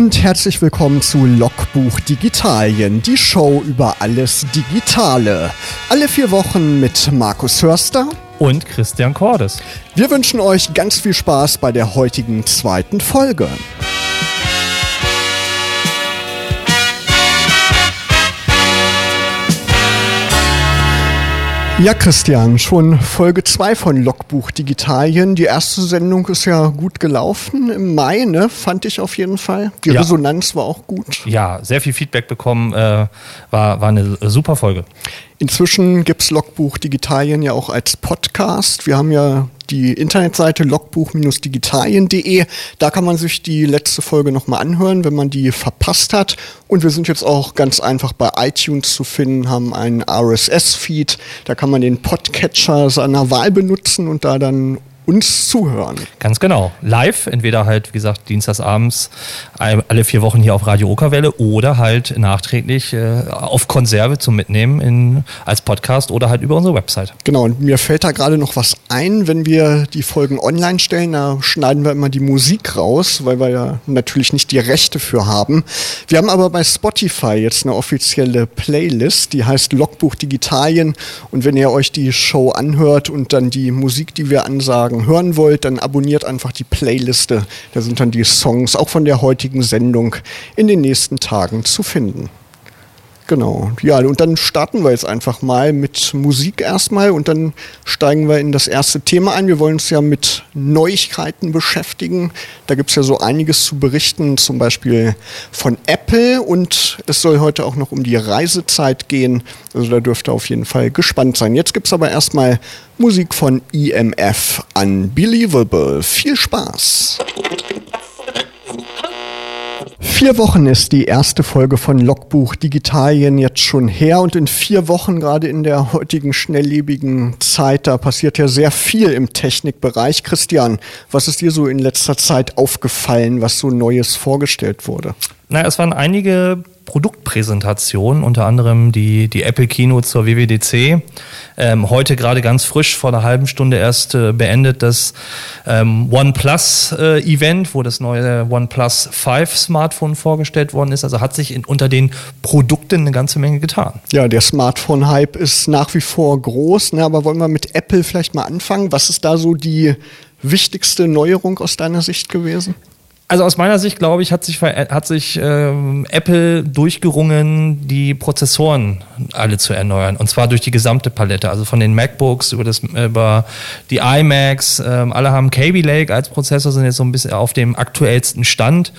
und herzlich willkommen zu Logbuch Digitalien, die Show über alles Digitale. Alle vier Wochen mit Markus Hörster und Christian Cordes. Wir wünschen euch ganz viel Spaß bei der heutigen zweiten Folge. Ja, Christian, schon Folge 2 von Logbuch Digitalien. Die erste Sendung ist ja gut gelaufen im Mai, ne? fand ich auf jeden Fall. Die ja. Resonanz war auch gut. Ja, sehr viel Feedback bekommen, äh, war, war eine super Folge. Inzwischen gibt es Logbuch Digitalien ja auch als Podcast. Wir haben ja die Internetseite logbuch-digitalien.de. Da kann man sich die letzte Folge nochmal anhören, wenn man die verpasst hat. Und wir sind jetzt auch ganz einfach bei iTunes zu finden, haben einen RSS-Feed. Da kann man den Podcatcher seiner Wahl benutzen und da dann uns zuhören. Ganz genau. Live, entweder halt, wie gesagt, dienstagsabends alle vier Wochen hier auf Radio Okerwelle oder halt nachträglich äh, auf Konserve zum Mitnehmen in, als Podcast oder halt über unsere Website. Genau, und mir fällt da gerade noch was ein, wenn wir die Folgen online stellen, da schneiden wir immer die Musik raus, weil wir ja natürlich nicht die Rechte für haben. Wir haben aber bei Spotify jetzt eine offizielle Playlist, die heißt Logbuch Digitalien und wenn ihr euch die Show anhört und dann die Musik, die wir ansagen, Song hören wollt, dann abonniert einfach die Playliste. Da sind dann die Songs auch von der heutigen Sendung in den nächsten Tagen zu finden. Genau. Ja, und dann starten wir jetzt einfach mal mit Musik erstmal und dann steigen wir in das erste Thema ein. Wir wollen uns ja mit Neuigkeiten beschäftigen. Da gibt es ja so einiges zu berichten, zum Beispiel von Apple und es soll heute auch noch um die Reisezeit gehen. Also da dürft ihr auf jeden Fall gespannt sein. Jetzt gibt es aber erstmal Musik von EMF Unbelievable. Viel Spaß! Vier Wochen ist die erste Folge von Logbuch Digitalien jetzt schon her und in vier Wochen, gerade in der heutigen schnelllebigen Zeit, da passiert ja sehr viel im Technikbereich. Christian, was ist dir so in letzter Zeit aufgefallen, was so Neues vorgestellt wurde? Naja, es waren einige Produktpräsentationen, unter anderem die, die Apple Keynote zur WWDC. Ähm, heute gerade ganz frisch vor einer halben Stunde erst äh, beendet das ähm, OnePlus äh, wo das neue OnePlus 5 Smartphone vorgestellt worden ist. Also hat sich in, unter den Produkten eine ganze Menge getan. Ja, der Smartphone-Hype ist nach wie vor groß, ne? aber wollen wir mit Apple vielleicht mal anfangen? Was ist da so die wichtigste Neuerung aus deiner Sicht gewesen? Also aus meiner Sicht, glaube ich, hat sich, hat sich ähm, Apple durchgerungen, die Prozessoren alle zu erneuern. Und zwar durch die gesamte Palette. Also von den MacBooks über, das, über die iMacs. Ähm, alle haben Kaby Lake als Prozessor, sind jetzt so ein bisschen auf dem aktuellsten Stand.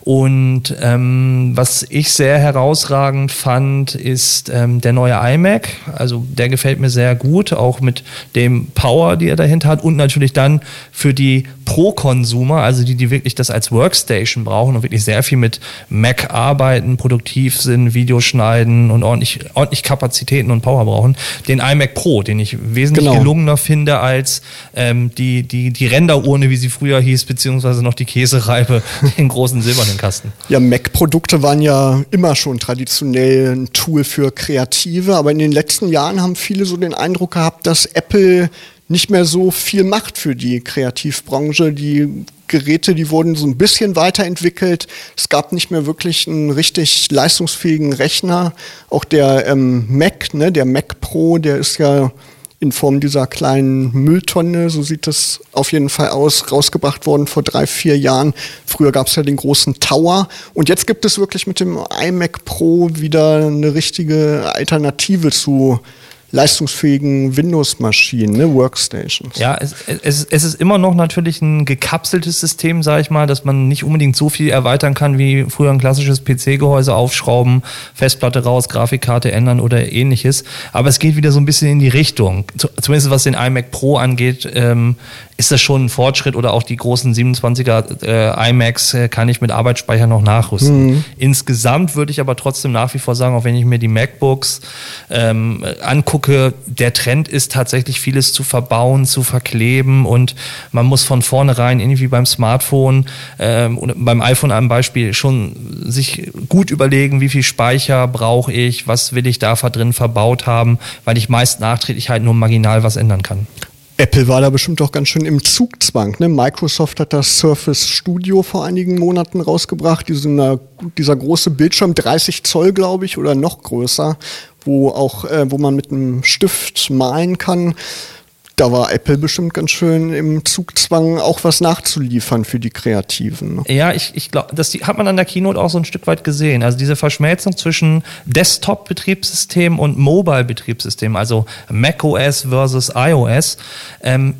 Und ähm, was ich sehr herausragend fand, ist ähm, der neue iMac. Also der gefällt mir sehr gut, auch mit dem Power, die er dahinter hat. Und natürlich dann für die Pro-Consumer, also die, die wirklich das als Workstation brauchen und wirklich sehr viel mit Mac arbeiten, produktiv sind, Videos schneiden und ordentlich, ordentlich Kapazitäten und Power brauchen, den iMac Pro, den ich wesentlich genau. gelungener finde als ähm, die, die, die Renderurne, wie sie früher hieß, beziehungsweise noch die Käsereibe, den großen silbernen Kasten. Ja, Mac-Produkte waren ja immer schon traditionell ein Tool für Kreative, aber in den letzten Jahren haben viele so den Eindruck gehabt, dass Apple nicht mehr so viel macht für die Kreativbranche. Die Geräte, die wurden so ein bisschen weiterentwickelt. Es gab nicht mehr wirklich einen richtig leistungsfähigen Rechner. Auch der ähm, Mac, ne, der Mac Pro, der ist ja in Form dieser kleinen Mülltonne, so sieht das auf jeden Fall aus, rausgebracht worden vor drei, vier Jahren. Früher gab es ja den großen Tower und jetzt gibt es wirklich mit dem iMac Pro wieder eine richtige Alternative zu leistungsfähigen Windows-Maschinen, ne, Workstations. Ja, es, es, es, ist immer noch natürlich ein gekapseltes System, sage ich mal, dass man nicht unbedingt so viel erweitern kann wie früher ein klassisches PC-Gehäuse aufschrauben, Festplatte raus, Grafikkarte ändern oder ähnliches. Aber es geht wieder so ein bisschen in die Richtung. Zumindest was den iMac Pro angeht, ähm, ist das schon ein Fortschritt oder auch die großen 27er äh, iMacs äh, kann ich mit Arbeitsspeicher noch nachrüsten. Mhm. Insgesamt würde ich aber trotzdem nach wie vor sagen, auch wenn ich mir die MacBooks ähm, angucke, der Trend ist tatsächlich vieles zu verbauen, zu verkleben und man muss von vornherein irgendwie beim Smartphone ähm, oder beim iPhone am Beispiel schon sich gut überlegen, wie viel Speicher brauche ich, was will ich da drin verbaut haben, weil ich meist nachträglich halt nur marginal was ändern kann. Apple war da bestimmt auch ganz schön im Zugzwang. Ne? Microsoft hat das Surface Studio vor einigen Monaten rausgebracht. Dieser, dieser große Bildschirm, 30 Zoll, glaube ich, oder noch größer, wo auch, äh, wo man mit einem Stift malen kann da war Apple bestimmt ganz schön im Zugzwang, auch was nachzuliefern für die Kreativen. Ne? Ja, ich, ich glaube, das hat man an der Keynote auch so ein Stück weit gesehen. Also diese Verschmelzung zwischen Desktop-Betriebssystem und Mobile-Betriebssystem, also macOS versus iOS, ähm,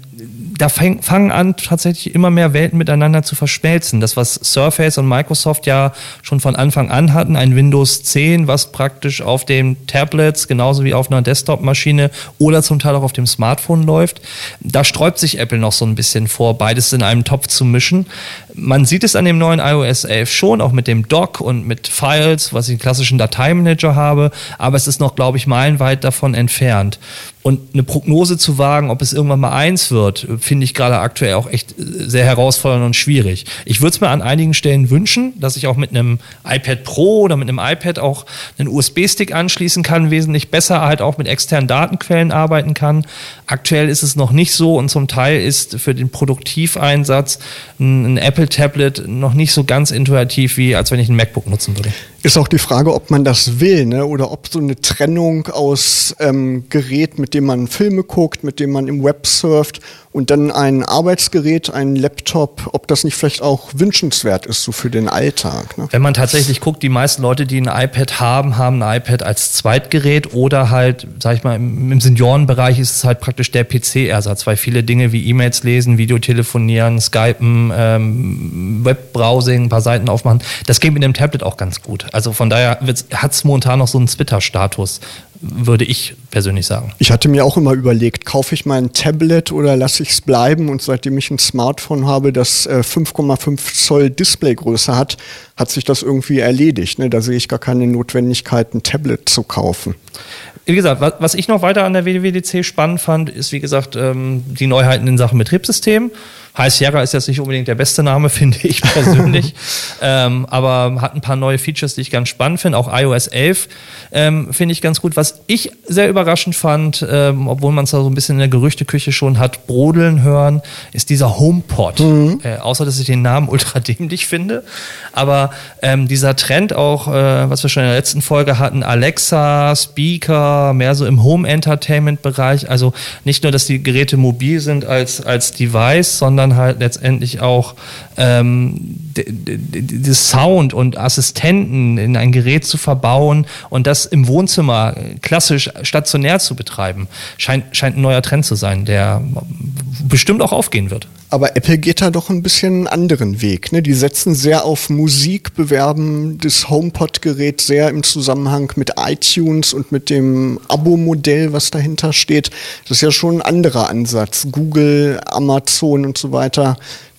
da fang, fangen an, tatsächlich immer mehr Welten miteinander zu verschmelzen. Das, was Surface und Microsoft ja schon von Anfang an hatten, ein Windows 10, was praktisch auf den Tablets genauso wie auf einer Desktop-Maschine oder zum Teil auch auf dem Smartphone läuft. Da sträubt sich Apple noch so ein bisschen vor, beides in einem Topf zu mischen. Man sieht es an dem neuen iOS 11 schon, auch mit dem Dock und mit Files, was ich einen klassischen Dateimanager habe, aber es ist noch, glaube ich, meilenweit davon entfernt. Und eine Prognose zu wagen, ob es irgendwann mal eins wird, finde ich gerade aktuell auch echt äh, sehr herausfordernd und schwierig. Ich würde es mir an einigen Stellen wünschen, dass ich auch mit einem iPad Pro oder mit einem iPad auch einen USB-Stick anschließen kann, wesentlich besser halt auch mit externen Datenquellen arbeiten kann. Aktuell ist es noch nicht so und zum Teil ist für den Produktiveinsatz ein, Apple-Tablet noch nicht so ganz intuitiv, wie als wenn ich ein MacBook nutzen würde. Ist auch die Frage, ob man das will, ne? oder ob so eine Trennung aus ähm, Gerät, mit dem man Filme guckt, mit dem man im Web surft und dann ein Arbeitsgerät, ein Laptop, ob das nicht vielleicht auch wünschenswert ist, so für den Alltag. Ne? Wenn man tatsächlich guckt, die meisten Leute, die ein iPad haben, haben ein iPad als Zweitgerät oder halt, sag ich mal, im, Seniorenbereich ist es halt praktisch der PC-Ersatz, weil viele Dinge wie E-Mails lesen, Videotelefonieren, Skypen, ähm, Webbrowsing, ein paar Seiten aufmachen, das geht mit dem Tablet auch ganz gut. Also von daher hat es momentan noch so einen Twitter-Status würde ich persönlich sagen. Ich hatte mir auch immer überlegt, kaufe ich mein Tablet oder lasse ich es bleiben? Und seitdem ich ein Smartphone habe, das 5,5 äh, Zoll Displaygröße hat, hat sich das irgendwie erledigt. Ne? Da sehe ich gar keine Notwendigkeit, ein Tablet zu kaufen. Wie gesagt, was ich noch weiter an der WWDC spannend fand, ist wie gesagt ähm, die Neuheiten in Sachen Betriebssystem. High Sierra ist jetzt nicht unbedingt der beste Name, finde ich persönlich. ähm, aber hat ein paar neue Features, die ich ganz spannend finde. Auch iOS 11 ähm, finde ich ganz gut. Was ich sehr überraschend fand, ähm, obwohl man es da so ein bisschen in der Gerüchteküche schon hat brodeln hören, ist dieser HomePod. Mhm. Äh, außer, dass ich den Namen ultra dämlich finde. Aber ähm, dieser Trend auch, äh, was wir schon in der letzten Folge hatten, Alexa, Speaker, mehr so im Home-Entertainment-Bereich. Also nicht nur, dass die Geräte mobil sind als, als Device, sondern sondern halt letztendlich auch ähm, das Sound und Assistenten in ein Gerät zu verbauen und das im Wohnzimmer klassisch stationär zu betreiben, scheint, scheint ein neuer Trend zu sein, der bestimmt auch aufgehen wird. Aber Apple geht da doch ein bisschen einen anderen Weg. Ne? Die setzen sehr auf Musik, bewerben das HomePod-Gerät sehr im Zusammenhang mit iTunes und mit dem Abo-Modell, was dahinter steht. Das ist ja schon ein anderer Ansatz. Google, Amazon und so weiter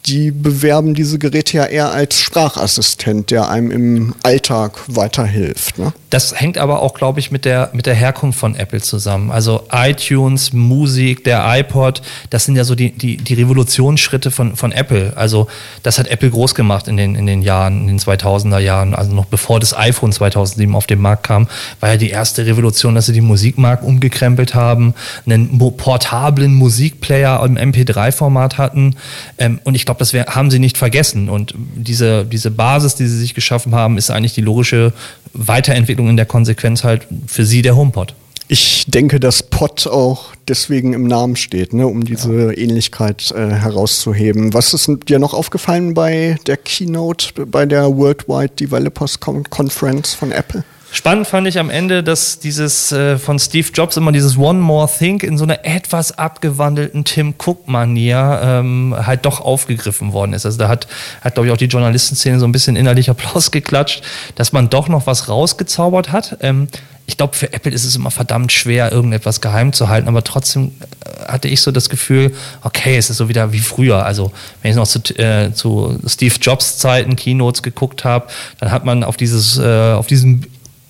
die bewerben diese Geräte ja eher als Sprachassistent, der einem im Alltag weiterhilft. Ne? Das hängt aber auch, glaube ich, mit der, mit der Herkunft von Apple zusammen. Also iTunes, Musik, der iPod, das sind ja so die, die, die Revolutionsschritte von, von Apple. Also das hat Apple groß gemacht in den, in den Jahren, in den 2000er Jahren, also noch bevor das iPhone 2007 auf den Markt kam, war ja die erste Revolution, dass sie die Musikmarkt umgekrempelt haben, einen portablen Musikplayer im MP3-Format hatten. Ähm, und ich glaube, das haben sie nicht vergessen. Und diese, diese Basis, die sie sich geschaffen haben, ist eigentlich die logische Weiterentwicklung in der Konsequenz halt für sie der HomePod. Ich denke, dass Pod auch deswegen im Namen steht, ne, um diese ja. Ähnlichkeit äh, herauszuheben. Was ist dir noch aufgefallen bei der Keynote, bei der Worldwide Developers Conference von Apple? Spannend fand ich am Ende, dass dieses äh, von Steve Jobs immer dieses One More Thing in so einer etwas abgewandelten Tim Cook-Manier ähm, halt doch aufgegriffen worden ist. Also da hat, hat glaube ich, auch die Journalistenszene so ein bisschen innerlich Applaus geklatscht, dass man doch noch was rausgezaubert hat. Ähm, ich glaube, für Apple ist es immer verdammt schwer, irgendetwas geheim zu halten, aber trotzdem äh, hatte ich so das Gefühl, okay, es ist so wieder wie früher. Also, wenn ich noch zu, äh, zu Steve Jobs Zeiten Keynotes geguckt habe, dann hat man auf dieses, äh, auf diesen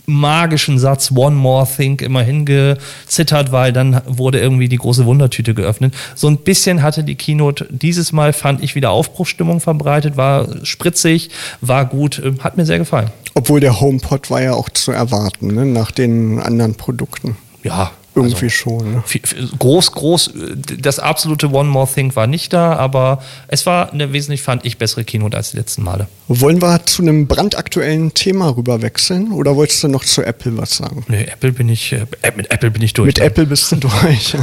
magischen Satz One More Thing immer hingezittert, weil dann wurde irgendwie die große Wundertüte geöffnet. So ein bisschen hatte die Keynote dieses Mal, fand ich, wieder Aufbruchstimmung verbreitet, war spritzig, war gut, äh, hat mir sehr gefallen. Obwohl der HomePod war ja auch zu erwarten, ne, nach den anderen Produkten. Ja, Irgendwie also, schon. Ne? Groß, groß, das absolute One More Thing war nicht da, aber es war eine wesentlich, fand ich, bessere Keynote als die letzten Male. Wollen wir zu einem brandaktuellen Thema rüber wechseln oder wolltest du noch zu Apple was sagen? Nee, Apple bin ich, äh, mit Apple bin ich durch. Mit dann. Apple bist du durch.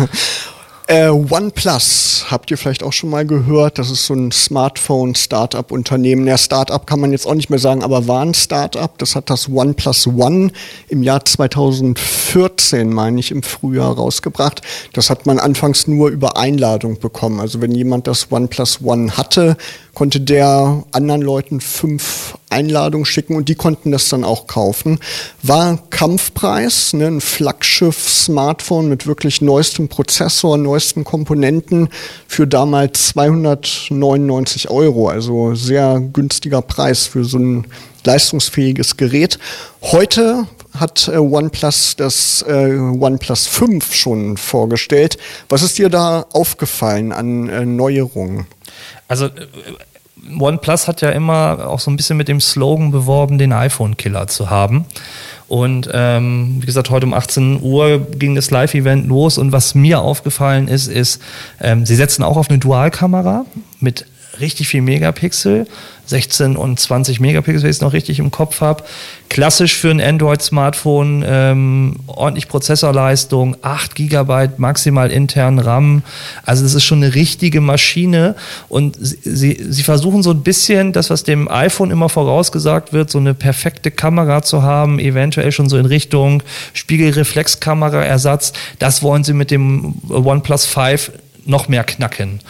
Äh, OnePlus habt ihr vielleicht auch schon mal gehört. Das ist so ein Smartphone-Startup-Unternehmen. Ja, Startup kann man jetzt auch nicht mehr sagen, aber war ein Startup. Das hat das OnePlus One im Jahr 2014, meine ich, im Frühjahr rausgebracht. Das hat man anfangs nur über Einladung bekommen. Also wenn jemand das OnePlus One hatte, konnte der anderen Leuten fünf Einladungen schicken und die konnten das dann auch kaufen. War Kampfpreis, ne, ein Flaggschiff-Smartphone mit wirklich neuestem Prozessor, neuesten Komponenten für damals 299 Euro, also sehr günstiger Preis für so ein leistungsfähiges Gerät. Heute hat äh, OnePlus das äh, OnePlus 5 schon vorgestellt. Was ist dir da aufgefallen an äh, Neuerungen? Also äh, OnePlus hat ja immer auch so ein bisschen mit dem Slogan beworben, den iPhone-Killer zu haben. Und ähm, wie gesagt, heute um 18 Uhr ging das Live-Event los. Und was mir aufgefallen ist, ist, ähm, sie setzen auch auf eine Dualkamera mit richtig viel Megapixel. 16 und 20 Megapixel, wenn ich es noch richtig im Kopf habe. Klassisch für ein Android-Smartphone, ähm, ordentlich Prozessorleistung, 8 GB maximal internen RAM. Also das ist schon eine richtige Maschine und sie, sie, sie versuchen so ein bisschen das, was dem iPhone immer vorausgesagt wird, so eine perfekte Kamera zu haben, eventuell schon so in Richtung Spiegelreflexkamera-Ersatz. Das wollen sie mit dem OnePlus 5 noch mehr knacken.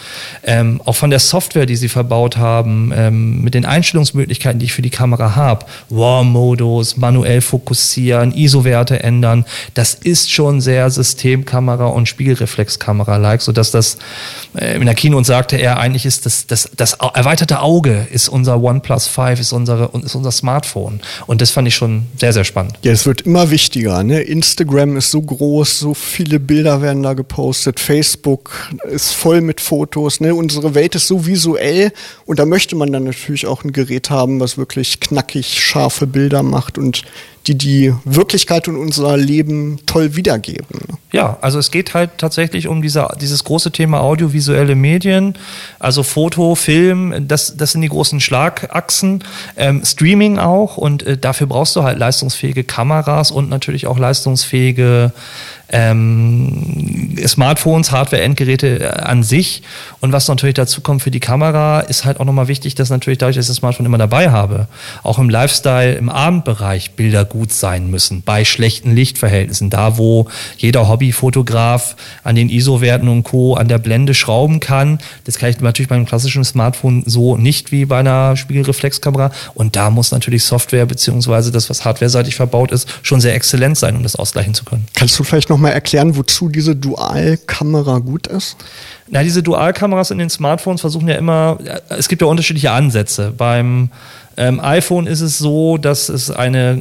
Ähm, auch von der Software, die sie verbaut haben, ähm, mit den Einstellungsmöglichkeiten, die ich für die Kamera habe, RAW-Modus, manuell fokussieren, ISO-Werte ändern, das ist schon sehr Systemkamera und Spiegelreflexkamera-like, sodass das äh, in der Kino und sagte er, eigentlich ist das, das, das erweiterte Auge ist unser OnePlus 5, ist, unsere, ist unser Smartphone. Und das fand ich schon sehr, sehr spannend. Ja, es wird immer wichtiger. Ne? Instagram ist so groß, so viele Bilder werden da gepostet, Facebook ist voll mit Fotos. Ne? Unsere Welt ist so visuell und da möchte man dann natürlich auch ein Gerät haben, was wirklich knackig scharfe Bilder macht und die die Wirklichkeit und unser Leben toll wiedergeben. Ja, also es geht halt tatsächlich um diese, dieses große Thema audiovisuelle Medien, also Foto, Film, das, das sind die großen Schlagachsen, ähm, Streaming auch und äh, dafür brauchst du halt leistungsfähige Kameras und natürlich auch leistungsfähige ähm, Smartphones, Hardware-Endgeräte äh, an sich. Und was natürlich dazu kommt für die Kamera, ist halt auch nochmal wichtig, dass natürlich dadurch, dass ich das Smartphone immer dabei habe, auch im Lifestyle, im Abendbereich Bilder gut sein müssen, bei schlechten Lichtverhältnissen. Da, wo jeder Hobbyfotograf an den ISO-Werten und Co. an der Blende schrauben kann, das kann ich natürlich beim klassischen Smartphone so nicht wie bei einer Spiegelreflexkamera. Und da muss natürlich Software beziehungsweise das, was hardwareseitig verbaut ist, schon sehr exzellent sein, um das ausgleichen zu können. Kannst du vielleicht noch mal erklären, wozu diese Dualkamera gut ist? Na, diese Dualkameras in den Smartphones versuchen ja immer, es gibt ja unterschiedliche Ansätze. Beim ähm, iPhone ist es so, dass es eine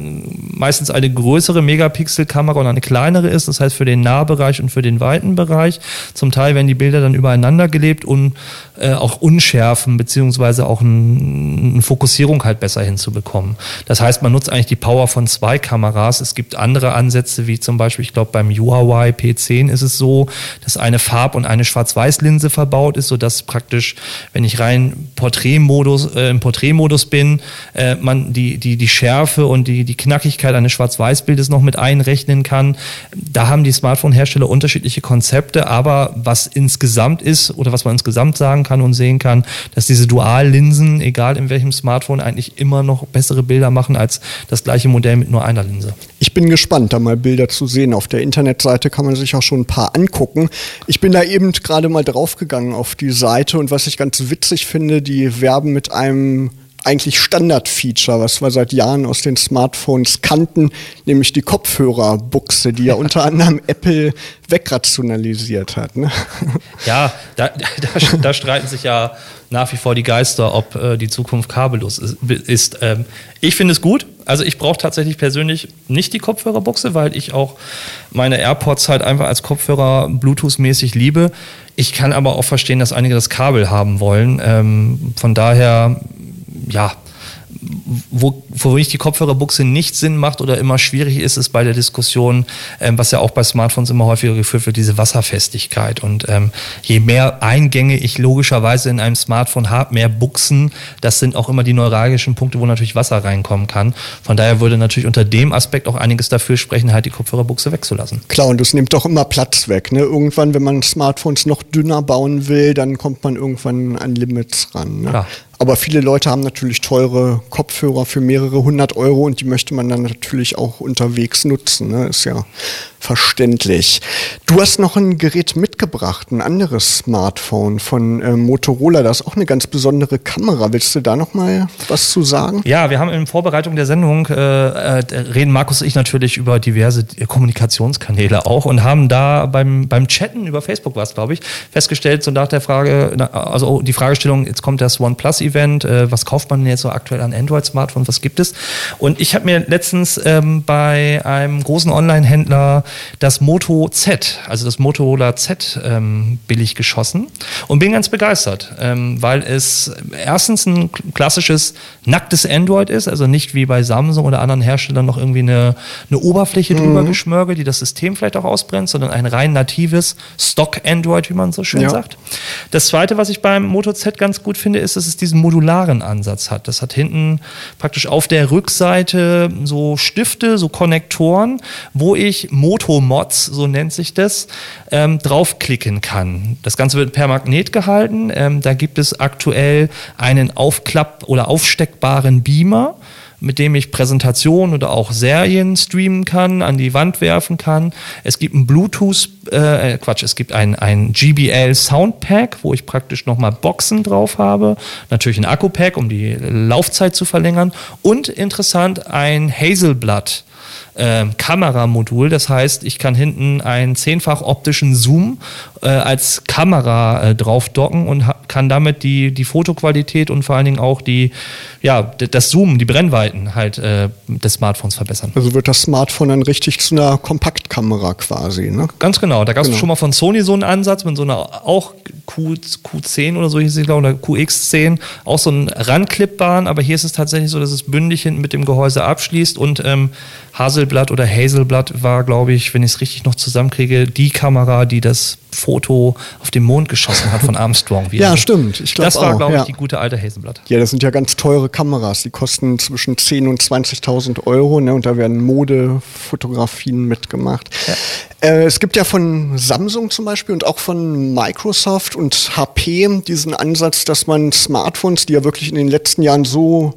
meistens eine größere Megapixel-Kamera und eine kleinere ist. Das heißt für den Nahbereich und für den weiten Bereich. Zum Teil werden die Bilder dann übereinander gelebt und äh, auch Unschärfen beziehungsweise auch eine Fokussierung halt besser hinzubekommen. Das heißt, man nutzt eigentlich die Power von zwei Kameras. Es gibt andere Ansätze, wie zum Beispiel, ich glaube, beim Huawei P10 ist es so, dass eine Farb- und eine Schwarz-Weiß-Linse verbaut ist, sodass praktisch, wenn ich rein Porträtmodus, äh, im Porträtmodus bin, äh, man die, die, die Schärfe und die, die Knackigkeit eines Schwarz-Weiß-Bildes noch mit einrechnen kann. Da haben die Smartphone-Hersteller unterschiedliche Konzepte, aber was insgesamt ist oder was man insgesamt sagen kann und sehen kann, dass diese Duallinsen, egal in welchem Smartphone, eigentlich immer noch bessere Bilder machen als das gleiche Modell mit nur einer Linse. Ich bin gespannt, da mal Bilder zu sehen. Auf der Internetseite kann man sich auch schon ein paar angucken. Ich bin da eben gerade mal draufgegangen auf die Seite und was ich ganz witzig finde, die werben mit einem eigentlich Standardfeature, was wir seit Jahren aus den Smartphones kannten, nämlich die Kopfhörerbuchse, die ja unter anderem Apple wegrationalisiert hat. Ne? Ja, da, da, da, streiten sich ja nach wie vor die Geister, ob äh, die Zukunft kabellos ist. ist. Ähm, ich finde es gut. Also ich brauche tatsächlich persönlich nicht die Kopfhörerbuchse, weil ich auch meine AirPods halt einfach als Kopfhörer Bluetooth-mäßig liebe. Ich kann aber auch verstehen, dass einige das Kabel haben wollen. Ähm, von daher ja, wo, wo ich die Kopfhörerbuchse nicht Sinn macht oder immer schwierig ist, ist bei der Diskussion, ähm, was ja auch bei Smartphones immer häufiger geführt wird, diese Wasserfestigkeit. Und ähm, je mehr Eingänge ich logischerweise in einem Smartphone habe, mehr Buchsen, das sind auch immer die neuralgischen Punkte, wo natürlich Wasser reinkommen kann. Von daher würde natürlich unter dem Aspekt auch einiges dafür sprechen, halt die Kopfhörerbuchse wegzulassen. Klar, und das nimmt doch immer Platz weg. Ne? Irgendwann, wenn man Smartphones noch dünner bauen will, dann kommt man irgendwann an Limits ran. Ne? Klar. Aber viele Leute haben natürlich teure Kopfhörer für mehrere hundert Euro und die möchte man dann natürlich auch unterwegs nutzen. Ne? Ist ja verständlich. Du hast noch ein Gerät mitgebracht, ein anderes Smartphone von äh, Motorola. Das ist auch eine ganz besondere Kamera. Willst du da noch mal was zu sagen? Ja, wir haben in Vorbereitung der Sendung äh, äh, reden Markus und ich natürlich über diverse Kommunikationskanäle auch und haben da beim beim Chatten über Facebook was, glaube ich, festgestellt so nach der Frage, also die Fragestellung, jetzt kommt das OnePlus-Event, äh, was kauft man denn jetzt so aktuell an Android-Smartphones, was gibt es? Und ich habe mir letztens ähm, bei einem großen Online-Händler das Moto Z, also das Motorola Z ähm, billig geschossen und bin ganz begeistert, ähm, weil es erstens ein klassisches nacktes Android ist, also nicht wie bei Samsung oder anderen Herstellern noch irgendwie eine, eine Oberfläche drüber mhm. geschmörgelt, die das System vielleicht auch ausbrennt, sondern ein rein natives Stock Android, wie man so schön ja. sagt. Das zweite, was ich beim Moto Z ganz gut finde, ist, dass es diesen modularen Ansatz hat. Das hat hinten praktisch auf der Rückseite so Stifte, so Konnektoren, wo ich Moto Fotomods, so nennt sich das, ähm, draufklicken kann. Das Ganze wird per Magnet gehalten. Ähm, da gibt es aktuell einen Aufklapp- oder aufsteckbaren Beamer mit dem ich Präsentationen oder auch Serien streamen kann, an die Wand werfen kann. Es gibt ein Bluetooth, äh, Quatsch, es gibt ein, ein GBL Soundpack, wo ich praktisch nochmal Boxen drauf habe. Natürlich ein Akku-Pack, um die Laufzeit zu verlängern. Und interessant, ein Hazelblatt äh, Kameramodul. Das heißt, ich kann hinten einen zehnfach optischen Zoom äh, als Kamera äh, drauf docken und kann damit die, die Fotoqualität und vor allen Dingen auch die, ja, das Zoom, die Brennweiten halt äh, des Smartphones verbessern. Also wird das Smartphone dann richtig zu einer Kompaktkamera quasi, ne? Ganz genau. Da gab es genau. schon mal von Sony so einen Ansatz mit so einer auch Q, Q10 oder so hieß es, glaube ich, oder QX10, auch so ein ranklippbaren, aber hier ist es tatsächlich so, dass es bündig hinten mit dem Gehäuse abschließt und ähm, Haselblatt oder Hazelblatt war, glaube ich, wenn ich es richtig noch zusammenkriege, die Kamera, die das Foto auf dem Mond geschossen hat von Armstrong. ja, stimmt. Ich das war, glaube ich, ja. die gute alte Hazelblatt. Ja, das sind ja ganz teure Kameras. Die kosten zwischen 10.000 und 20.000 Euro ne? und da werden Modefotografien mitgemacht. Ja. Äh, es gibt ja von Samsung zum Beispiel und auch von Microsoft und HP diesen Ansatz, dass man Smartphones, die ja wirklich in den letzten Jahren so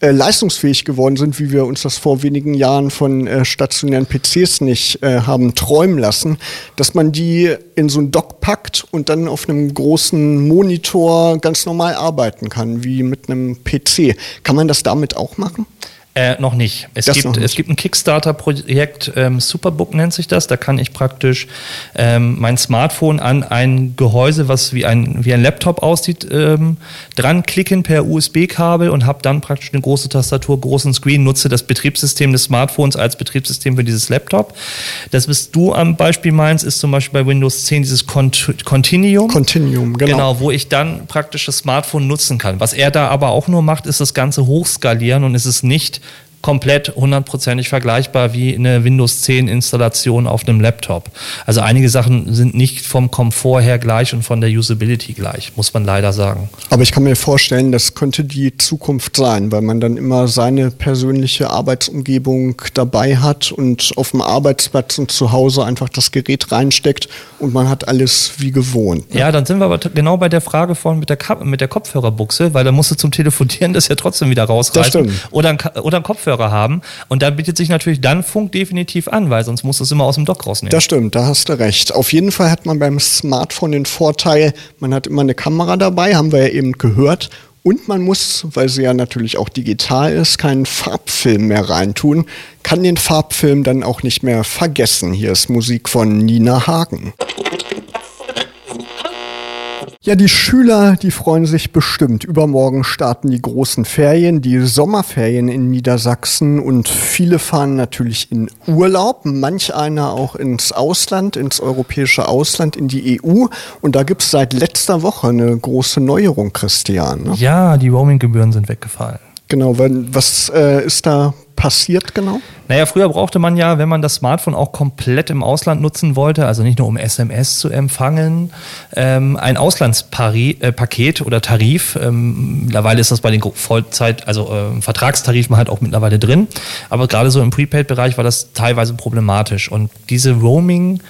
äh, leistungsfähig geworden sind, wie wir uns das vor wenigen Jahren von äh, stationären PCs nicht äh, haben träumen lassen, dass man die in so ein Dock packt und dann auf einem großen Monitor ganz normal arbeiten kann, wie mit einem PC. Kann man das damit auch machen? Äh, noch nicht. Es gibt, nicht. es gibt ein Kickstarter-Projekt, ähm, Superbook nennt sich das. Da kann ich praktisch ähm, mein Smartphone an ein Gehäuse, was wie ein, wie ein Laptop aussieht, ähm, dran klicken per USB-Kabel und habe dann praktisch eine große Tastatur, großen Screen, nutze das Betriebssystem des Smartphones als Betriebssystem für dieses Laptop. Das, was du am Beispiel meinst, ist zum Beispiel bei Windows 10 dieses Cont Continuum. Continuum, genau. Genau, wo ich dann praktisch das Smartphone nutzen kann. Was er da aber auch nur macht, ist das Ganze hochskalieren und ist es nicht komplett hundertprozentig vergleichbar wie eine Windows 10 Installation auf einem Laptop. Also einige Sachen sind nicht vom Komfort her gleich und von der Usability gleich, muss man leider sagen. Aber ich kann mir vorstellen, das könnte die Zukunft sein, weil man dann immer seine persönliche Arbeitsumgebung dabei hat und auf dem Arbeitsplatz und zu Hause einfach das Gerät reinsteckt und man hat alles wie gewohnt. Ne? Ja, dann sind wir aber genau bei der Frage von mit der, mit der Kopfhörerbuchse, weil da musst du zum Telefonieren das ja trotzdem wieder rausreißen. Oder ein, oder ein Kopfhörer Kopfhörer haben. Und da bietet sich natürlich dann Funk definitiv an, weil sonst muss es immer aus dem Dock rausnehmen. Das stimmt, da hast du recht. Auf jeden Fall hat man beim Smartphone den Vorteil, man hat immer eine Kamera dabei, haben wir ja eben gehört. Und man muss, weil sie ja natürlich auch digital ist, keinen Farbfilm mehr reintun, kann den Farbfilm dann auch nicht mehr vergessen. Hier ist Musik von Nina Hagen. Ja, die Schüler, die freuen sich bestimmt. Übermorgen starten die großen Ferien, die Sommerferien in Niedersachsen und viele fahren natürlich in Urlaub, manch einer auch ins Ausland, ins europäische Ausland, in die EU. Und da gibt's seit letzter Woche eine große Neuerung, Christian. Ne? Ja, die Roaming-Gebühren sind weggefallen. Genau, was äh, ist da passiert genau? Naja, früher brauchte man ja, wenn man das Smartphone auch komplett im Ausland nutzen wollte, also nicht nur um SMS zu empfangen, ähm, ein Auslandspaket äh, oder Tarif. Ähm, mittlerweile ist das bei den Vollzeit, also äh, Vertragstarifen halt auch mittlerweile drin. Aber gerade so im Prepaid-Bereich war das teilweise problematisch. Und diese Roaming-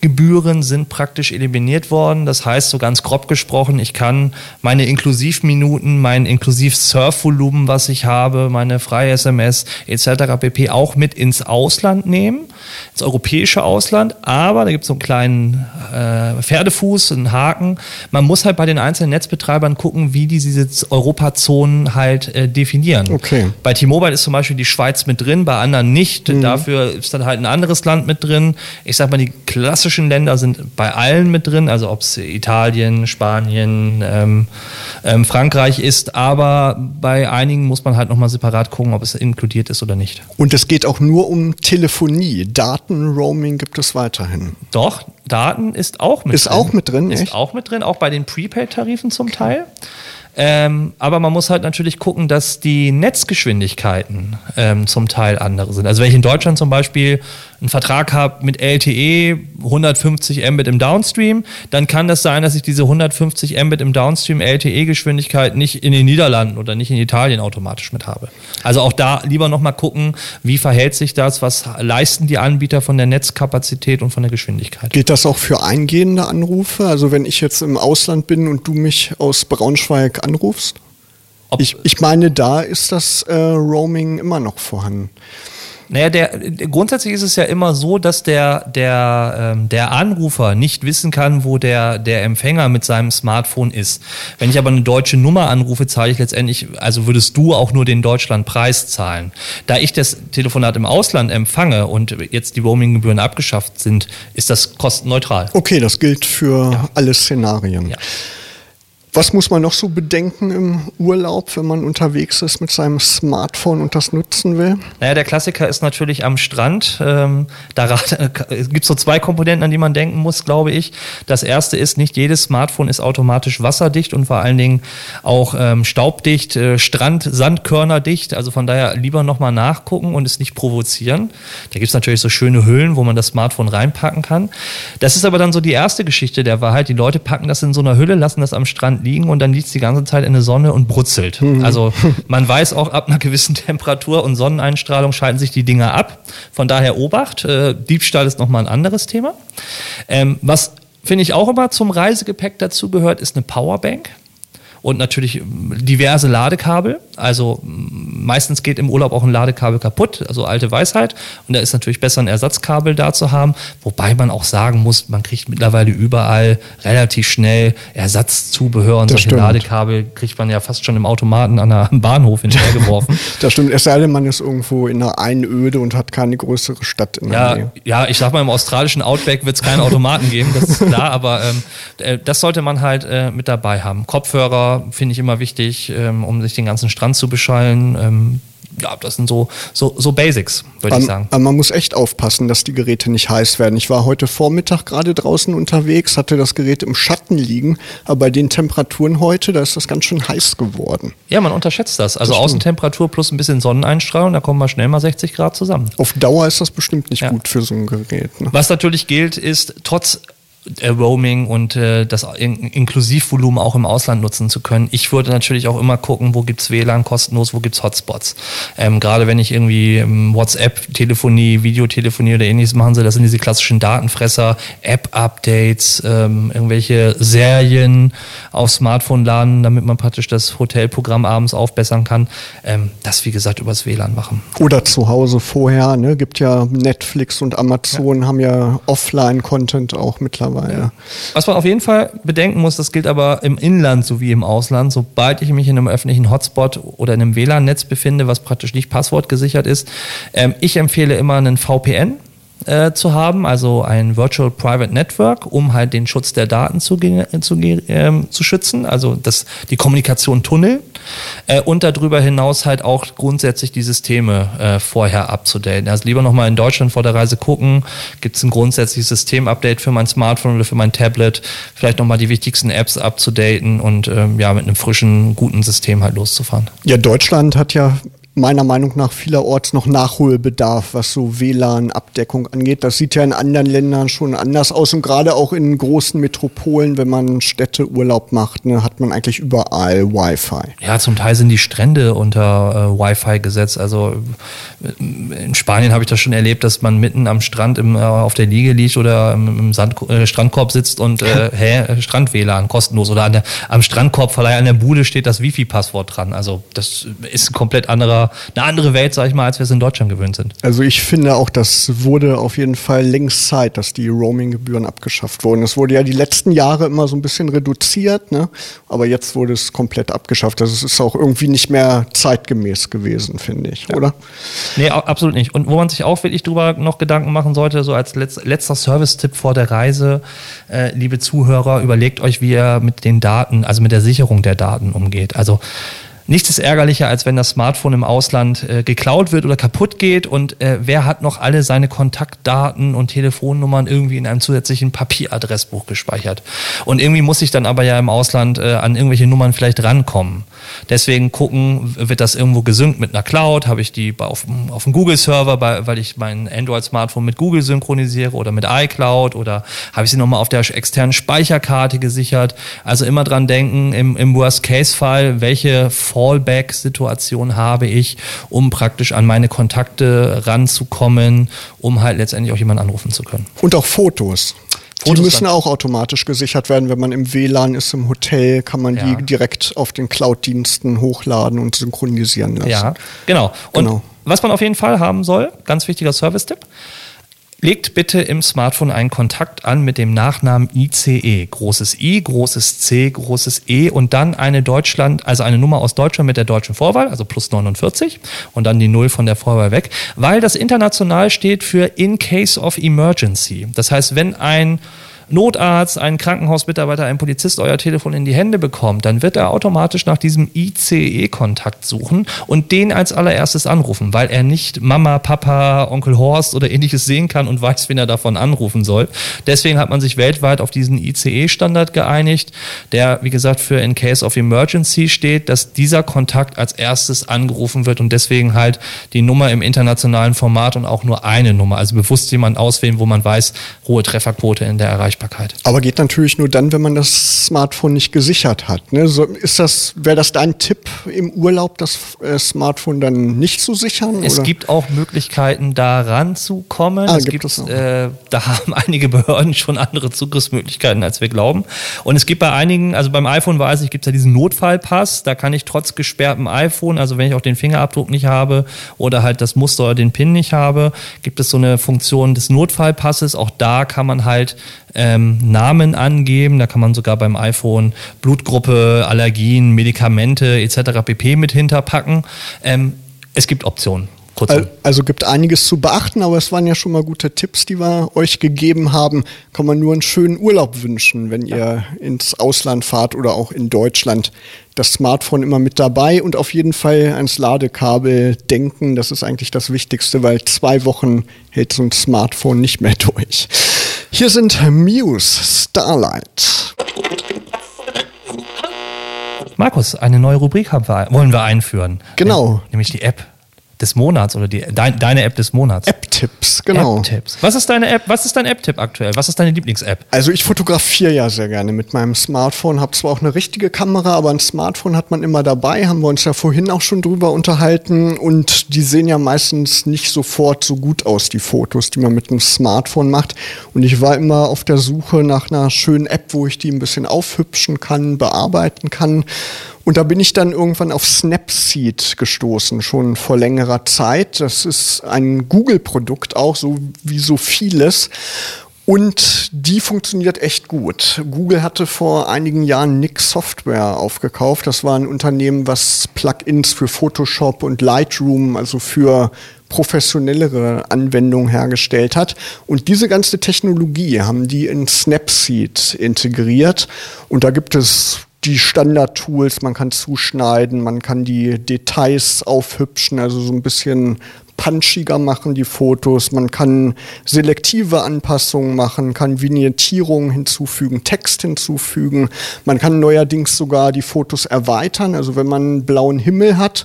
Gebühren sind praktisch eliminiert worden. Das heißt, so ganz grob gesprochen, ich kann meine Inklusivminuten, mein Inklusiv-Surfvolumen, was ich habe, meine freie SMS etc. pp. auch mit ins Ausland nehmen, ins europäische Ausland. Aber da gibt es so einen kleinen äh, Pferdefuß, einen Haken. Man muss halt bei den einzelnen Netzbetreibern gucken, wie die diese Europazonen halt äh, definieren. Okay. Bei T-Mobile ist zum Beispiel die Schweiz mit drin, bei anderen nicht. Mhm. Dafür ist dann halt ein anderes Land mit drin. Ich sag mal, die klassischen Länder sind bei allen mit drin, also ob es Italien, Spanien, ähm, ähm, Frankreich ist, aber bei einigen muss man halt nochmal separat gucken, ob es inkludiert ist oder nicht. Und es geht auch nur um Telefonie. Datenroaming gibt es weiterhin. Doch, Daten ist auch mit ist drin. Ist auch mit drin, Ist echt? auch mit drin, auch bei den Prepaid-Tarifen zum Teil. Ähm, aber man muss halt natürlich gucken, dass die Netzgeschwindigkeiten ähm, zum Teil andere sind. Also wenn ich in Deutschland zum Beispiel einen Vertrag habe mit LTE 150 Mbit im Downstream, dann kann das sein, dass ich diese 150 Mbit im Downstream LTE-Geschwindigkeit nicht in den Niederlanden oder nicht in Italien automatisch mit habe. Also auch da lieber nochmal gucken, wie verhält sich das, was leisten die Anbieter von der Netzkapazität und von der Geschwindigkeit. Geht das auch für eingehende Anrufe? Also wenn ich jetzt im Ausland bin und du mich aus Braunschweig anrufst? Ich, ich, meine, da ist das äh, Roaming immer noch vorhanden. Naja, der, grundsätzlich ist es ja immer so, dass der, der, ähm, der Anrufer nicht wissen kann, wo der, der Empfänger mit seinem Smartphone ist. Wenn ich aber eine deutsche Nummer anrufe, zahle ich letztendlich, also würdest du auch nur den Deutschlandpreis zahlen. Da ich das Telefonat im Ausland empfange und jetzt die Roaminggebühren abgeschafft sind, ist das kostenneutral. Okay, das gilt für ja. alle Szenarien. Ja. Was muss man noch so bedenken im Urlaub, wenn man unterwegs ist mit seinem Smartphone und das nutzen will? Naja, der Klassiker ist natürlich am Strand. Ähm, da äh, gibt es so zwei Komponenten, an die man denken muss, glaube ich. Das erste ist, nicht jedes Smartphone ist automatisch wasserdicht und vor allen Dingen auch ähm, staubdicht, äh, Strand, Sandkörnerdicht. Also von daher lieber nochmal nachgucken und es nicht provozieren. Da gibt es natürlich so schöne Hüllen, wo man das Smartphone reinpacken kann. Das ist aber dann so die erste Geschichte der Wahrheit. Die Leute packen das in so einer Hülle, lassen das am Strand liegen und dann liegt es die ganze Zeit in der Sonne und brutzelt. Mhm. Also man weiß auch, ab einer gewissen Temperatur und Sonneneinstrahlung schalten sich die Dinger ab. Von daher Obacht. Äh, Diebstahl ist nochmal ein anderes Thema. Ähm, was finde ich auch immer zum Reisegepäck dazu gehört, ist eine Powerbank und natürlich ähm, diverse Ladekabel. Also meistens geht im Urlaub auch ein Ladekabel kaputt, also alte Weisheit. Und da ist natürlich besser ein Ersatzkabel da zu haben, wobei man auch sagen muss, man kriegt mittlerweile überall relativ schnell Ersatzzubehör und das solche stimmt. Ladekabel kriegt man ja fast schon im Automaten an einem Bahnhof hinterhergeworfen. das stimmt, es sei denn, man ist irgendwo in einer Einöde und hat keine größere Stadt in der ja, Nähe. Ja, ich sag mal, im australischen Outback wird es keine Automaten geben, das ist klar, aber ähm, äh, das sollte man halt äh, mit dabei haben. Kopfhörer, finde ich immer wichtig, ähm, um sich den ganzen Strand zu beschallen. Ähm, ja, das sind so, so, so Basics, würde ich sagen. Aber man muss echt aufpassen, dass die Geräte nicht heiß werden. Ich war heute Vormittag gerade draußen unterwegs, hatte das Gerät im Schatten liegen, aber bei den Temperaturen heute, da ist das ganz schön heiß geworden. Ja, man unterschätzt das. Also das Außentemperatur plus ein bisschen Sonneneinstrahlung, da kommen wir schnell mal 60 Grad zusammen. Auf Dauer ist das bestimmt nicht ja. gut für so ein Gerät. Ne? Was natürlich gilt, ist trotz äh, Roaming und äh, das in Inklusivvolumen auch im Ausland nutzen zu können. Ich würde natürlich auch immer gucken, wo gibt's WLAN kostenlos, wo gibt's Hotspots. Ähm, Gerade wenn ich irgendwie ähm, WhatsApp, Telefonie, Videotelefonie oder ähnliches machen soll, das sind diese klassischen Datenfresser, App-Updates, ähm, irgendwelche Serien auf Smartphone laden, damit man praktisch das Hotelprogramm abends aufbessern kann. Ähm, das, wie gesagt, übers WLAN machen. Oder zu Hause vorher, ne? Gibt ja Netflix und Amazon ja. haben ja Offline-Content auch mittlerweile mittlerweile. Ja. Was man auf jeden Fall bedenken muss, das gilt aber im Inland sowie im Ausland, sobald ich mich in einem öffentlichen Hotspot oder in einem WLAN-Netz befinde, was praktisch nicht passwortgesichert ist, ähm, ich empfehle immer einen VPN äh, zu haben, also ein Virtual Private Network, um halt den Schutz der Daten zu, zu, äh, zu schützen, also das, die Kommunikation Tunnel äh, und darüber hinaus halt auch grundsätzlich die Systeme äh, vorher abzudaten. Also lieber nochmal in Deutschland vor der Reise gucken, gibt es ein grundsätzliches Systemupdate für mein Smartphone oder für mein Tablet, vielleicht nochmal die wichtigsten Apps abzudaten und ähm, ja, mit einem frischen, guten System halt loszufahren. Ja, Deutschland hat ja meiner Meinung nach vielerorts noch Nachholbedarf, was so WLAN-Abdeckung angeht. Das sieht ja in anderen Ländern schon anders aus und gerade auch in großen Metropolen, wenn man Städteurlaub macht, ne, hat man eigentlich überall Wi-Fi. Ja, zum Teil sind die Strände unter äh, Wi-Fi gesetzt. Also äh, in Spanien habe ich das schon erlebt, dass man mitten am Strand im, äh, auf der Liege liegt oder im, im Sand, äh, Strandkorb sitzt und äh, hä, Strand-WLAN kostenlos oder der, am Strandkorbverleih an der Bude steht das Wifi-Passwort dran. Also das ist ein komplett anderer eine andere Welt, sag ich mal, als wir es in Deutschland gewöhnt sind. Also ich finde auch, das wurde auf jeden Fall längst Zeit, dass die Roaming-Gebühren abgeschafft wurden. Es wurde ja die letzten Jahre immer so ein bisschen reduziert, ne? aber jetzt wurde es komplett abgeschafft. Also es ist auch irgendwie nicht mehr zeitgemäß gewesen, finde ich, ja. oder? Nee, absolut nicht. Und wo man sich auch wirklich drüber noch Gedanken machen sollte, so als letzter Service-Tipp vor der Reise, äh, liebe Zuhörer, überlegt euch, wie ihr mit den Daten, also mit der Sicherung der Daten umgeht. Also Nichts ist ärgerlicher, als wenn das Smartphone im Ausland äh, geklaut wird oder kaputt geht und äh, wer hat noch alle seine Kontaktdaten und Telefonnummern irgendwie in einem zusätzlichen Papieradressbuch gespeichert. Und irgendwie muss ich dann aber ja im Ausland äh, an irgendwelche Nummern vielleicht rankommen. Deswegen gucken, wird das irgendwo gesynkt mit einer Cloud, habe ich die auf, auf dem Google-Server, weil ich mein Android-Smartphone mit Google synchronisiere oder mit iCloud oder habe ich sie nochmal auf der externen Speicherkarte gesichert. Also immer dran denken, im, im Worst-Case-Fall, welche Fallback-Situation habe ich, um praktisch an meine Kontakte ranzukommen, um halt letztendlich auch jemanden anrufen zu können. Und auch Fotos. Die müssen auch automatisch gesichert werden. Wenn man im WLAN ist, im Hotel, kann man ja. die direkt auf den Cloud-Diensten hochladen und synchronisieren lassen. Ja, genau. Und genau. was man auf jeden Fall haben soll, ganz wichtiger Service-Tipp, Legt bitte im Smartphone einen Kontakt an mit dem Nachnamen ICE. Großes I, großes C, großes E und dann eine Deutschland, also eine Nummer aus Deutschland mit der deutschen Vorwahl, also plus 49 und dann die Null von der Vorwahl weg, weil das international steht für In Case of Emergency. Das heißt, wenn ein Notarzt, ein Krankenhausmitarbeiter, ein Polizist euer Telefon in die Hände bekommt, dann wird er automatisch nach diesem ICE-Kontakt suchen und den als allererstes anrufen, weil er nicht Mama, Papa, Onkel Horst oder ähnliches sehen kann und weiß, wen er davon anrufen soll. Deswegen hat man sich weltweit auf diesen ICE-Standard geeinigt, der, wie gesagt, für in case of emergency steht, dass dieser Kontakt als erstes angerufen wird und deswegen halt die Nummer im internationalen Format und auch nur eine Nummer. Also bewusst jemand auswählen, wo man weiß, hohe Trefferquote in der Erreichbarkeit. Erreichbarkeit. Aber geht natürlich nur dann, wenn man das Smartphone nicht gesichert hat. Ne? So, ist das, wäre das dein Tipp im Urlaub, das äh, Smartphone dann nicht zu sichern? Es oder? gibt auch Möglichkeiten, da ranzukommen. Ah, es gibt, gibt äh, da haben einige Behörden schon andere Zugriffsmöglichkeiten, als wir glauben. Und es gibt bei einigen, also beim iPhone weiß ich, gibt es ja diesen Notfallpass. Da kann ich trotz gesperrtem iPhone, also wenn ich auch den Fingerabdruck nicht habe oder halt das Muster oder den PIN nicht habe, gibt es so eine Funktion des Notfallpasses. Auch da kann man halt ähm, Namen angeben. Da kann man sogar beim iPhone Blutgruppe, Allergien, Medikamente etc. pp. mit hinterpacken. Ähm, es gibt Optionen. Kurzum. Also gibt einiges zu beachten, aber es waren ja schon mal gute Tipps, die wir euch gegeben haben. Kann man nur einen schönen Urlaub wünschen, wenn ihr ins Ausland fahrt oder auch in Deutschland. Das Smartphone immer mit dabei und auf jeden Fall ans Ladekabel denken. Das ist eigentlich das Wichtigste, weil zwei Wochen hält so ein Smartphone nicht mehr durch. Hier sind Muse Starlight. Markus, eine neue Rubrik wir, wollen wir einführen. Genau. Nämlich die App des Monats oder die, dein, deine App des Monats. App-Tipps, genau. App-Tipps. Was ist deine App? Was ist dein App-Tipp aktuell? Was ist deine Lieblings-App? Also ich fotografiere ja sehr gerne mit meinem Smartphone, habe zwar auch eine richtige Kamera, aber ein Smartphone hat man immer dabei, haben wir uns ja vorhin auch schon drüber unterhalten und die sehen ja meistens nicht sofort so gut aus, die Fotos, die man mit einem Smartphone macht. Und ich war immer auf der Suche nach einer schönen App, wo ich die ein bisschen aufhübschen kann, bearbeiten kann und da bin ich dann irgendwann auf Snapseed gestoßen, schon vor längerer Zeit. Das ist ein Google-Produkt auch, so wie so vieles. Und die funktioniert echt gut. Google hatte vor einigen Jahren Nix Software aufgekauft. Das war ein Unternehmen, was Plugins für Photoshop und Lightroom, also für professionellere Anwendungen hergestellt hat. Und diese ganze Technologie haben die in Snapseed integriert. Und da gibt es die Standard-Tools, man kann zuschneiden, man kann die Details aufhübschen, also so ein bisschen punchiger machen, die Fotos. Man kann selektive Anpassungen machen, kann Vignettierungen hinzufügen, Text hinzufügen. Man kann neuerdings sogar die Fotos erweitern. Also wenn man einen blauen Himmel hat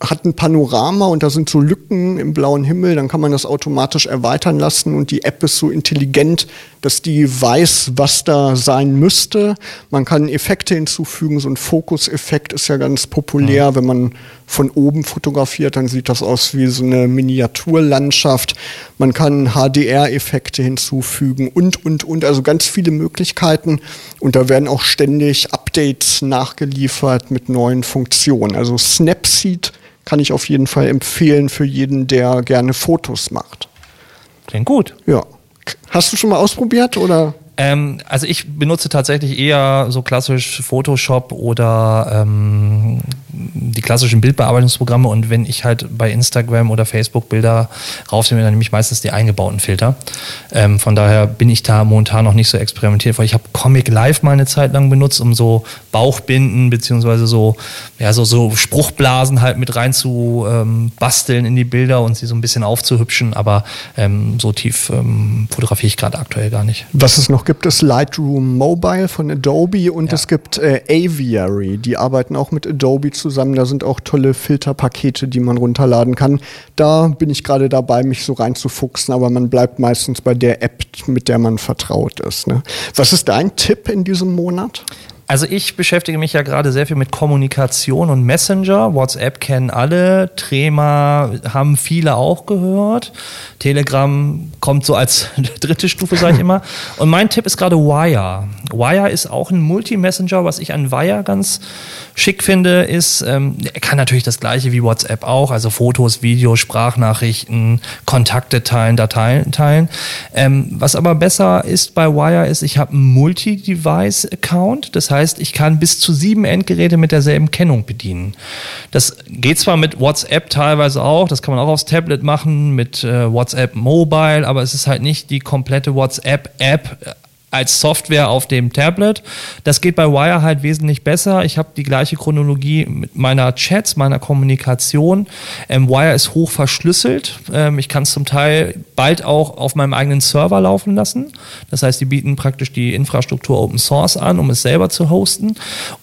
hat ein Panorama und da sind so Lücken im blauen Himmel, dann kann man das automatisch erweitern lassen und die App ist so intelligent, dass die weiß, was da sein müsste. Man kann Effekte hinzufügen, so ein Fokuseffekt ist ja ganz populär, mhm. wenn man von oben fotografiert, dann sieht das aus wie so eine Miniaturlandschaft. Man kann HDR-Effekte hinzufügen und, und, und, also ganz viele Möglichkeiten. Und da werden auch ständig Updates nachgeliefert mit neuen Funktionen. Also Snapseed kann ich auf jeden Fall empfehlen für jeden, der gerne Fotos macht. Klingt gut. Ja. Hast du schon mal ausprobiert oder? Ähm, also ich benutze tatsächlich eher so klassisch Photoshop oder ähm, die klassischen Bildbearbeitungsprogramme und wenn ich halt bei Instagram oder Facebook Bilder raufnehme, dann nehme ich meistens die eingebauten Filter. Ähm, von daher bin ich da momentan noch nicht so experimentiert, weil ich habe Comic Live mal eine Zeit lang benutzt, um so Bauchbinden beziehungsweise so, ja, so, so Spruchblasen halt mit rein zu ähm, basteln in die Bilder und sie so ein bisschen aufzuhübschen, aber ähm, so tief ähm, fotografiere ich gerade aktuell gar nicht. Was es noch gibt, ist Lightroom Mobile von Adobe und ja. es gibt äh, Aviary, die arbeiten auch mit Adobe zusammen zusammen. Da sind auch tolle Filterpakete, die man runterladen kann. Da bin ich gerade dabei, mich so reinzufuchsen, aber man bleibt meistens bei der App, mit der man vertraut ist. Ne? Was ist dein Tipp in diesem Monat? Also ich beschäftige mich ja gerade sehr viel mit Kommunikation und Messenger. WhatsApp kennen alle, Trema haben viele auch gehört. Telegram kommt so als dritte Stufe, sage ich immer. Und mein Tipp ist gerade Wire. Wire ist auch ein Multi-Messenger. Was ich an Wire ganz schick finde, ist, ähm, er kann natürlich das gleiche wie WhatsApp auch, also Fotos, Videos, Sprachnachrichten, Kontakte teilen, Dateien teilen. Ähm, was aber besser ist bei Wire ist, ich habe einen Multi-Device-Account. Das heißt, heißt, ich kann bis zu sieben Endgeräte mit derselben Kennung bedienen. Das geht zwar mit WhatsApp teilweise auch, das kann man auch aufs Tablet machen, mit äh, WhatsApp Mobile, aber es ist halt nicht die komplette WhatsApp-App als Software auf dem Tablet. Das geht bei Wire halt wesentlich besser. Ich habe die gleiche Chronologie mit meiner Chats, meiner Kommunikation. Ähm, Wire ist hoch verschlüsselt. Ähm, ich kann es zum Teil bald auch auf meinem eigenen Server laufen lassen. Das heißt, die bieten praktisch die Infrastruktur Open Source an, um es selber zu hosten.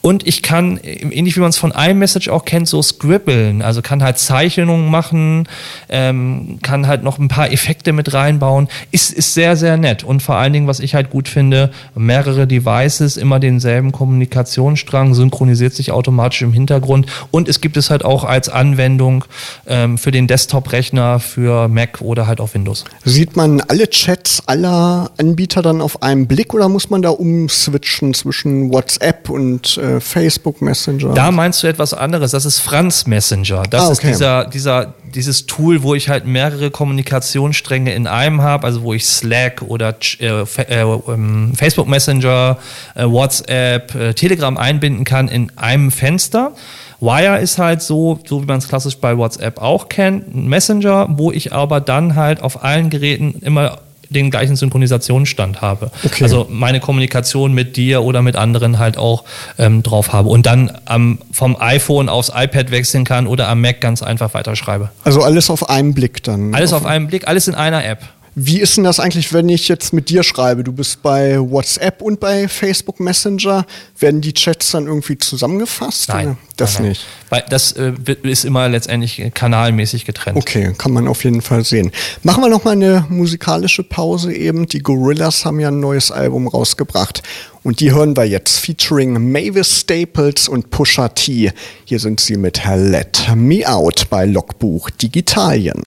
Und ich kann, ähnlich wie man es von iMessage auch kennt, so scribbeln. Also kann halt Zeichnungen machen, ähm, kann halt noch ein paar Effekte mit reinbauen. Ist, ist sehr, sehr nett. Und vor allen Dingen, was ich halt gut finde, mehrere Devices, immer denselben Kommunikationsstrang, synchronisiert sich automatisch im Hintergrund und es gibt es halt auch als Anwendung ähm, für den Desktop-Rechner, für Mac oder halt auf Windows. Sieht man alle Chats aller Anbieter dann auf einen Blick oder muss man da umswitchen zwischen WhatsApp und äh, Facebook Messenger? Da meinst du etwas anderes. Das ist Franz Messenger. Das ah, okay. ist dieser, dieser, dieses Tool, wo ich halt mehrere Kommunikationsstränge in einem habe, also wo ich Slack oder äh, äh, ähm, Facebook Messenger, äh, WhatsApp, äh, Telegram einbinden kann in einem Fenster. Wire ist halt so, so wie man es klassisch bei WhatsApp auch kennt, ein Messenger, wo ich aber dann halt auf allen Geräten immer den gleichen Synchronisationsstand habe. Okay. Also meine Kommunikation mit dir oder mit anderen halt auch ähm, drauf habe und dann ähm, vom iPhone aufs iPad wechseln kann oder am Mac ganz einfach weiterschreibe. Also alles auf einen Blick dann. Alles auf, auf einen Blick, alles in einer App. Wie ist denn das eigentlich, wenn ich jetzt mit dir schreibe? Du bist bei WhatsApp und bei Facebook Messenger. Werden die Chats dann irgendwie zusammengefasst? Nein, das nein, nicht. Weil das äh, ist immer letztendlich kanalmäßig getrennt. Okay, kann man auf jeden Fall sehen. Machen wir noch mal eine musikalische Pause eben. Die Gorillas haben ja ein neues Album rausgebracht und die hören wir jetzt featuring Mavis Staples und Pusha T. Hier sind sie mit Let Me Out bei Logbuch Digitalien.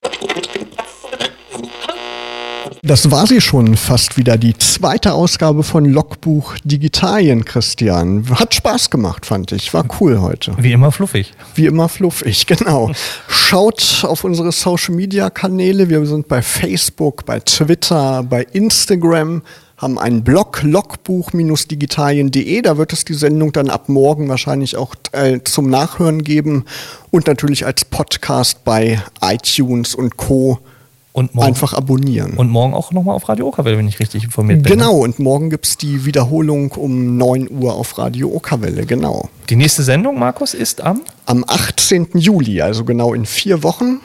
Das war sie schon fast wieder, die zweite Ausgabe von Logbuch Digitalien, Christian. Hat Spaß gemacht, fand ich. War cool heute. Wie immer fluffig. Wie immer fluffig, genau. Schaut auf unsere Social Media Kanäle. Wir sind bei Facebook, bei Twitter, bei Instagram haben einen Blog, logbuch-digitalien.de. Da wird es die Sendung dann ab morgen wahrscheinlich auch äh, zum Nachhören geben und natürlich als Podcast bei iTunes und Co. Und morgen, einfach abonnieren. Und morgen auch nochmal auf Radio Okerwelle, wenn ich richtig informiert bin. Ne? Genau, und morgen gibt es die Wiederholung um 9 Uhr auf Radio Okerwelle, genau. Die nächste Sendung, Markus, ist am? Am 18. Juli, also genau in vier Wochen.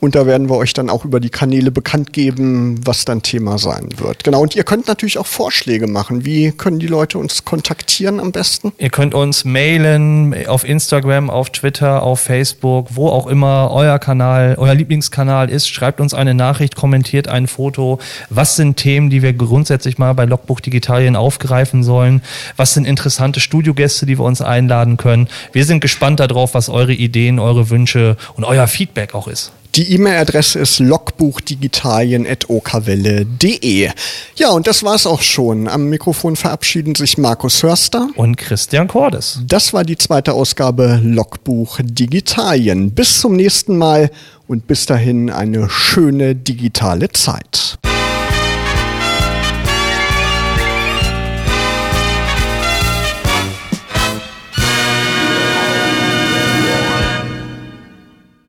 Und da werden wir euch dann auch über die Kanäle bekannt geben, was dann Thema sein wird. Genau. Und ihr könnt natürlich auch Vorschläge machen. Wie können die Leute uns kontaktieren am besten? Ihr könnt uns mailen auf Instagram, auf Twitter, auf Facebook, wo auch immer euer Kanal, euer Lieblingskanal ist. Schreibt uns eine Nachricht, kommentiert ein Foto. Was sind Themen, die wir grundsätzlich mal bei Logbuch Digitalien aufgreifen sollen? Was sind interessante Studiogäste, die wir uns einladen können? Wir sind gespannt darauf, was eure Ideen, eure Wünsche und euer Feedback auch ist. Die E-Mail-Adresse ist logbuchdigitalien.okerwelle.de. Ja, und das war's auch schon. Am Mikrofon verabschieden sich Markus Hörster und Christian Cordes. Das war die zweite Ausgabe Logbuch Digitalien. Bis zum nächsten Mal und bis dahin eine schöne digitale Zeit.